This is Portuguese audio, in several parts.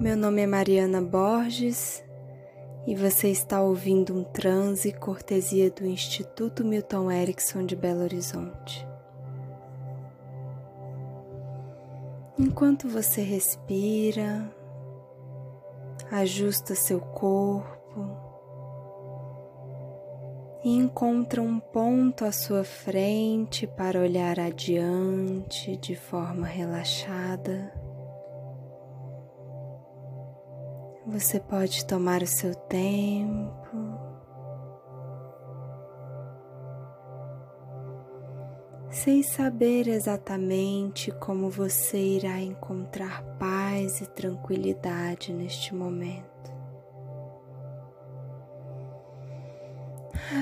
Meu nome é Mariana Borges e você está ouvindo um transe cortesia do Instituto Milton Erickson de Belo Horizonte. Enquanto você respira, ajusta seu corpo e encontra um ponto à sua frente para olhar adiante de forma relaxada. Você pode tomar o seu tempo. Sem saber exatamente como você irá encontrar paz e tranquilidade neste momento.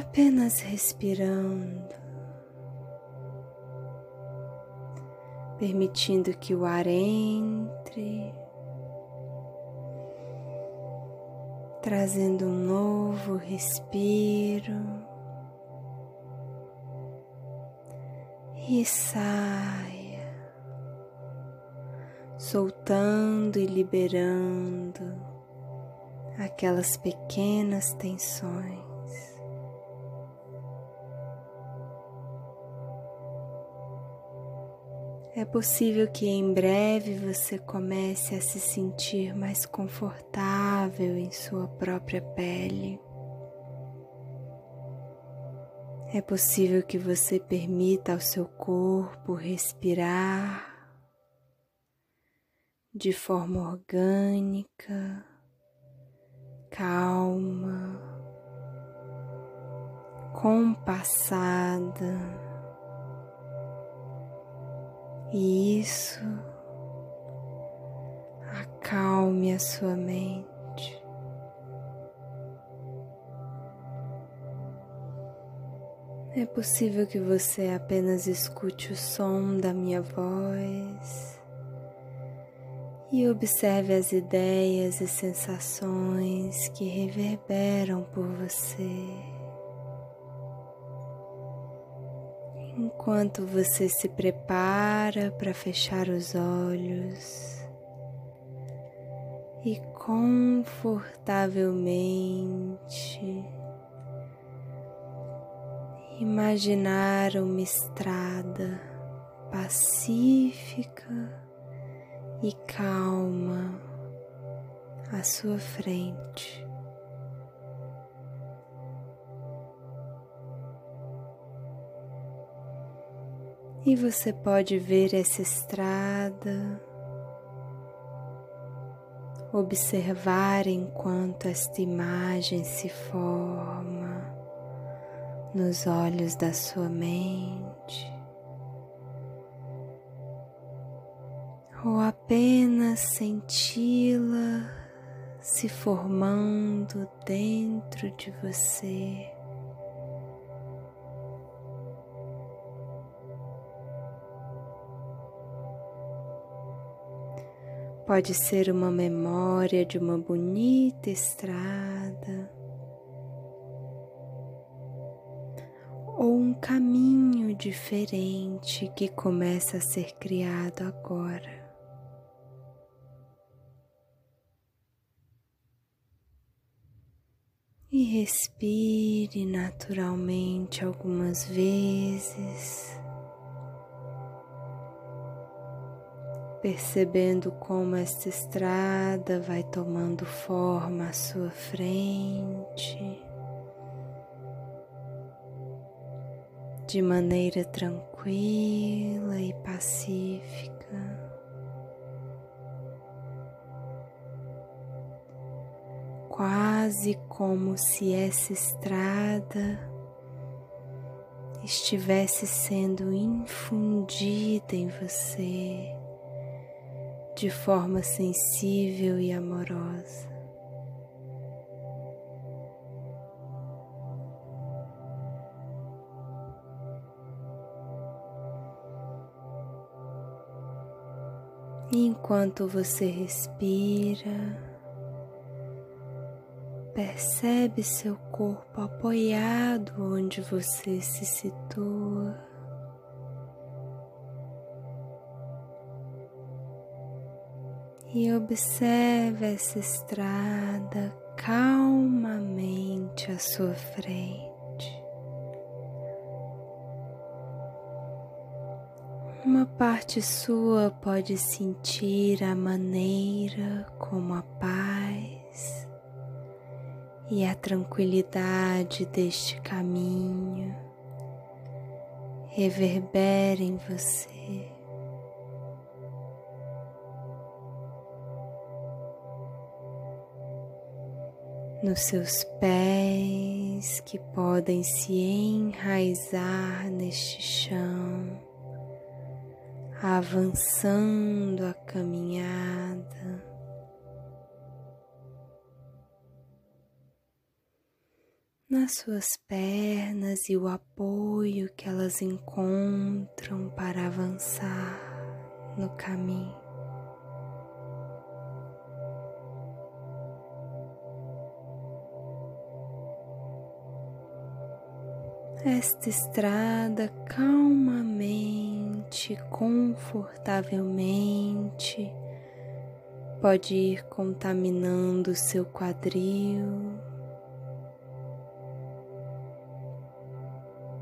Apenas respirando, permitindo que o ar entre trazendo um novo respiro e saia, soltando e liberando aquelas pequenas tensões. É possível que em breve você comece a se sentir mais confortável em sua própria pele. É possível que você permita ao seu corpo respirar de forma orgânica, calma, compassada e isso acalme a sua mente. É possível que você apenas escute o som da minha voz e observe as ideias e sensações que reverberam por você. Enquanto você se prepara para fechar os olhos e confortavelmente imaginar uma estrada pacífica e calma à sua frente. E você pode ver essa estrada, observar enquanto esta imagem se forma nos olhos da sua mente. Ou apenas senti-la se formando dentro de você. Pode ser uma memória de uma bonita estrada ou um caminho diferente que começa a ser criado agora. E respire naturalmente algumas vezes. Percebendo como esta estrada vai tomando forma à sua frente, de maneira tranquila e pacífica. Quase como se essa estrada estivesse sendo infundida em você de forma sensível e amorosa. Enquanto você respira, percebe seu corpo apoiado onde você se situa. E observe essa estrada calmamente à sua frente. Uma parte sua pode sentir a maneira como a paz e a tranquilidade deste caminho reverbera em você. Nos seus pés que podem se enraizar neste chão avançando a caminhada. Nas suas pernas e o apoio que elas encontram para avançar no caminho. Esta estrada calmamente, confortavelmente, pode ir contaminando seu quadril,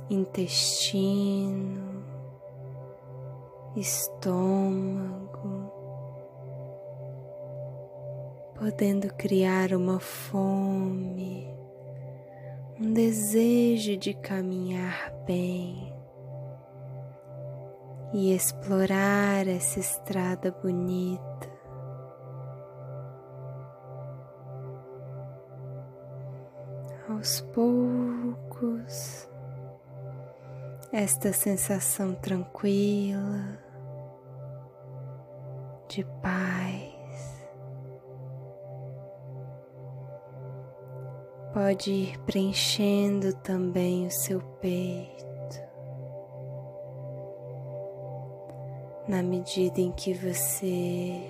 intestino, estômago, podendo criar uma fome um desejo de caminhar bem e explorar essa estrada bonita. Aos poucos, esta sensação tranquila de paz pode ir preenchendo também o seu peito. Na medida em que você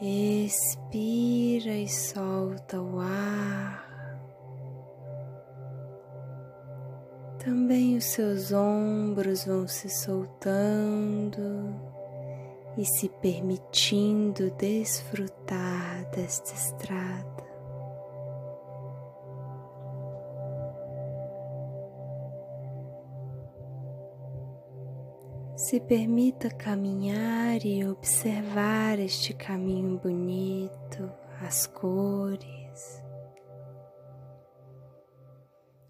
expira e solta o ar, também os seus ombros vão se soltando e se permitindo desfrutar desta estrada. Se permita caminhar e observar este caminho bonito, as cores,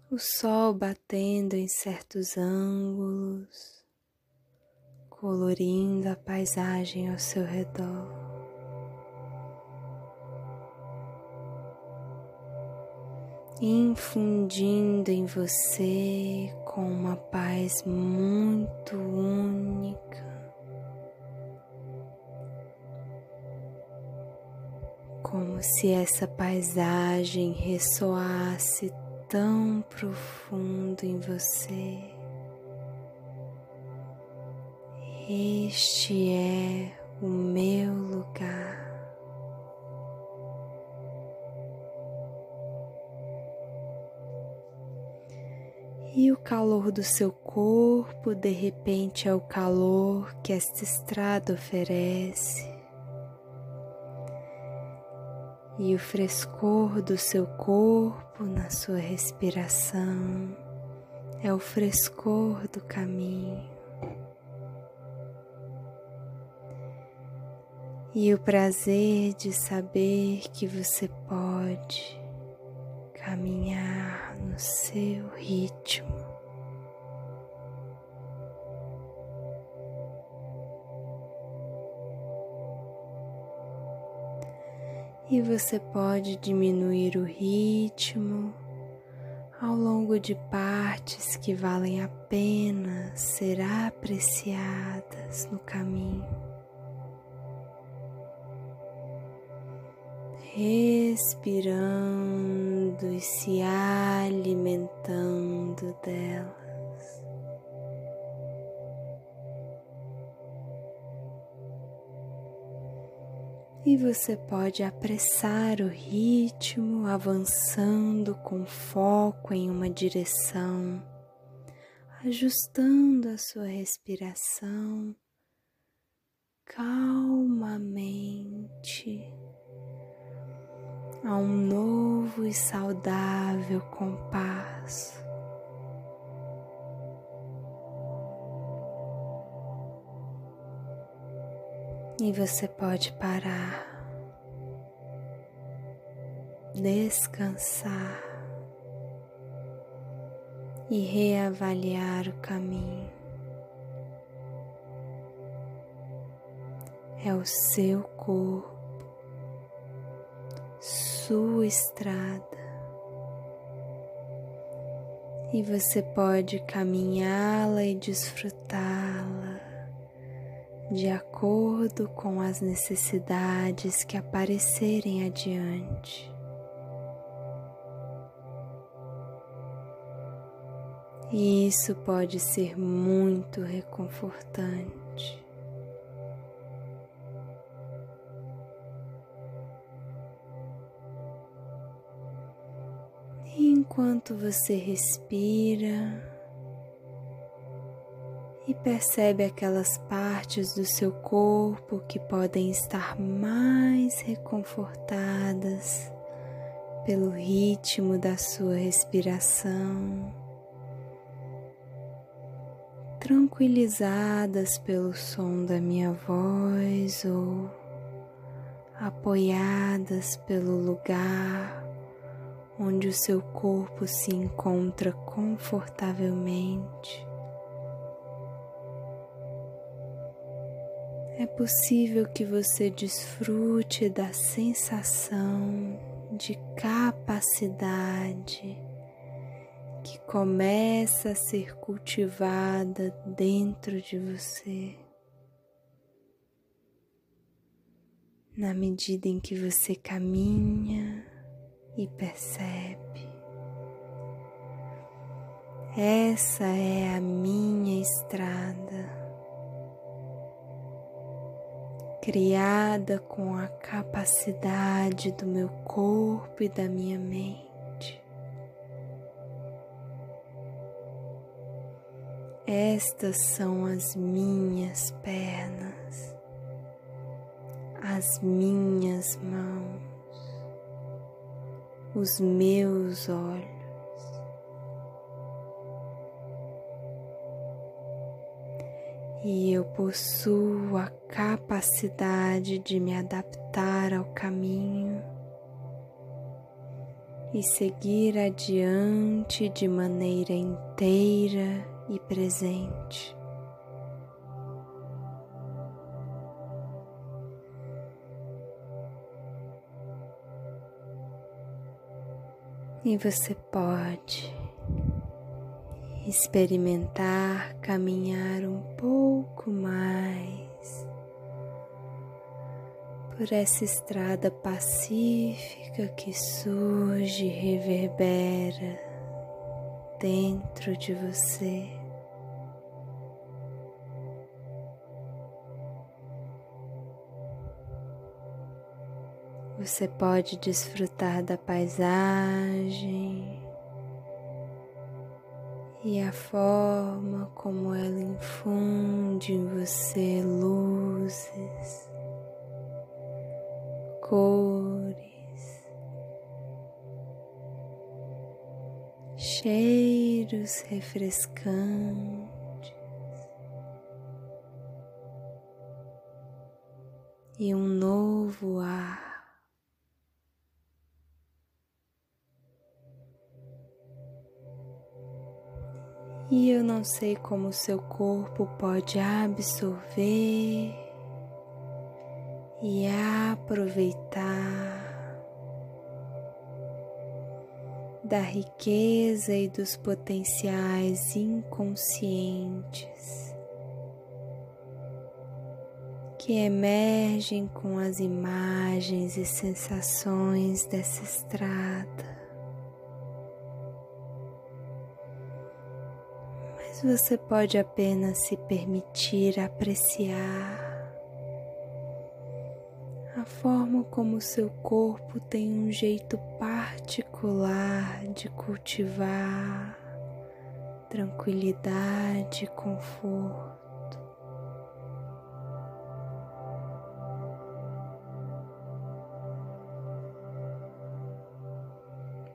o sol batendo em certos ângulos, colorindo a paisagem ao seu redor. infundindo em você com uma paz muito única. Como se essa paisagem ressoasse tão profundo em você. Este é o meu lugar. E o calor do seu corpo de repente é o calor que esta estrada oferece. E o frescor do seu corpo na sua respiração é o frescor do caminho. E o prazer de saber que você pode caminhar no seu ritmo. E você pode diminuir o ritmo ao longo de partes que valem a pena ser apreciadas no caminho. Respirando e se alimentando delas. E você pode apressar o ritmo, avançando com foco em uma direção, ajustando a sua respiração calmamente a um novo e saudável compasso. E você pode parar, descansar e reavaliar o caminho. É o seu corpo, sua estrada. E você pode caminhá-la e desfrutá-la de acordo com as necessidades que aparecerem adiante. E isso pode ser muito reconfortante. Enquanto você respira, e percebe aquelas partes do seu corpo que podem estar mais reconfortadas pelo ritmo da sua respiração, tranquilizadas pelo som da minha voz ou apoiadas pelo lugar onde o seu corpo se encontra confortavelmente. é possível que você desfrute da sensação de capacidade que começa a ser cultivada dentro de você. Na medida em que você caminha e percebe, essa é a minha estrada criada com a capacidade do meu corpo e da minha mente. Estas são as minhas pernas, as minhas mãos, os meus olhos. e eu possuo a capacidade de me adaptar ao caminho e seguir adiante de maneira inteira e presente. E você pode experimentar caminhar um pouco mais por essa estrada pacífica que surge e reverbera dentro de você. Você pode desfrutar da paisagem e a forma como ela infunde em você luzes, cores, cheiros refrescantes. E um novo ar. E eu não sei como seu corpo pode absorver e aproveitar da riqueza e dos potenciais inconscientes que emergem com as imagens e sensações dessa estrada. Mas você pode apenas se permitir apreciar a forma como seu corpo tem um jeito particular de cultivar tranquilidade e conforto.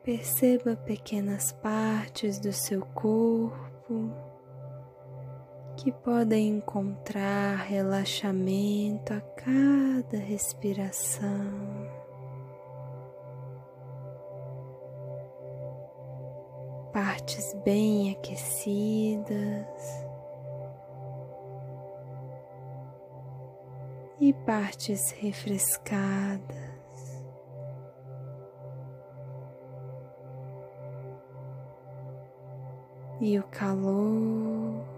Perceba pequenas partes do seu corpo que podem encontrar relaxamento a cada respiração. Partes bem aquecidas e partes refrescadas. e o calor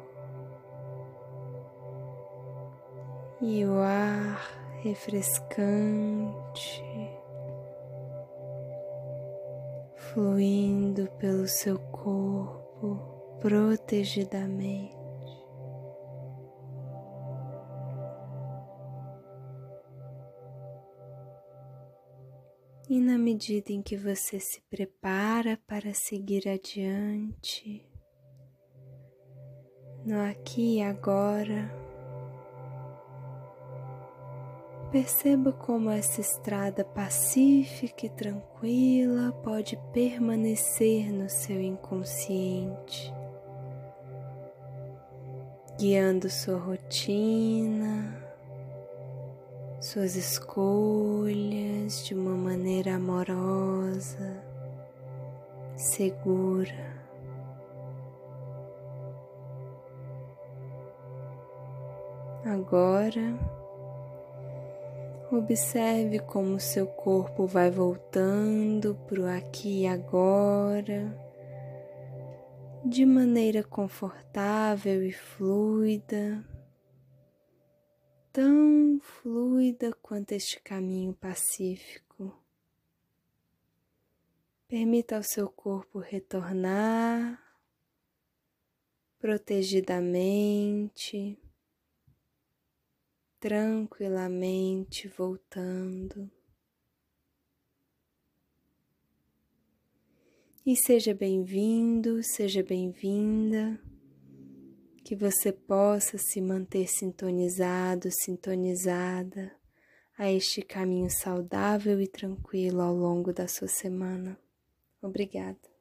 e o ar refrescante fluindo pelo seu corpo protegidamente. E na medida em que você se prepara para seguir adiante, no aqui e agora. Perceba como essa estrada pacífica e tranquila pode permanecer no seu inconsciente, guiando sua rotina, suas escolhas de uma maneira amorosa, segura. Agora, observe como seu corpo vai voltando para o aqui e agora, de maneira confortável e fluida, tão fluida quanto este caminho pacífico. Permita ao seu corpo retornar protegidamente tranquilamente voltando. E seja bem-vindo, seja bem-vinda, que você possa se manter sintonizado, sintonizada a este caminho saudável e tranquilo ao longo da sua semana. Obrigada.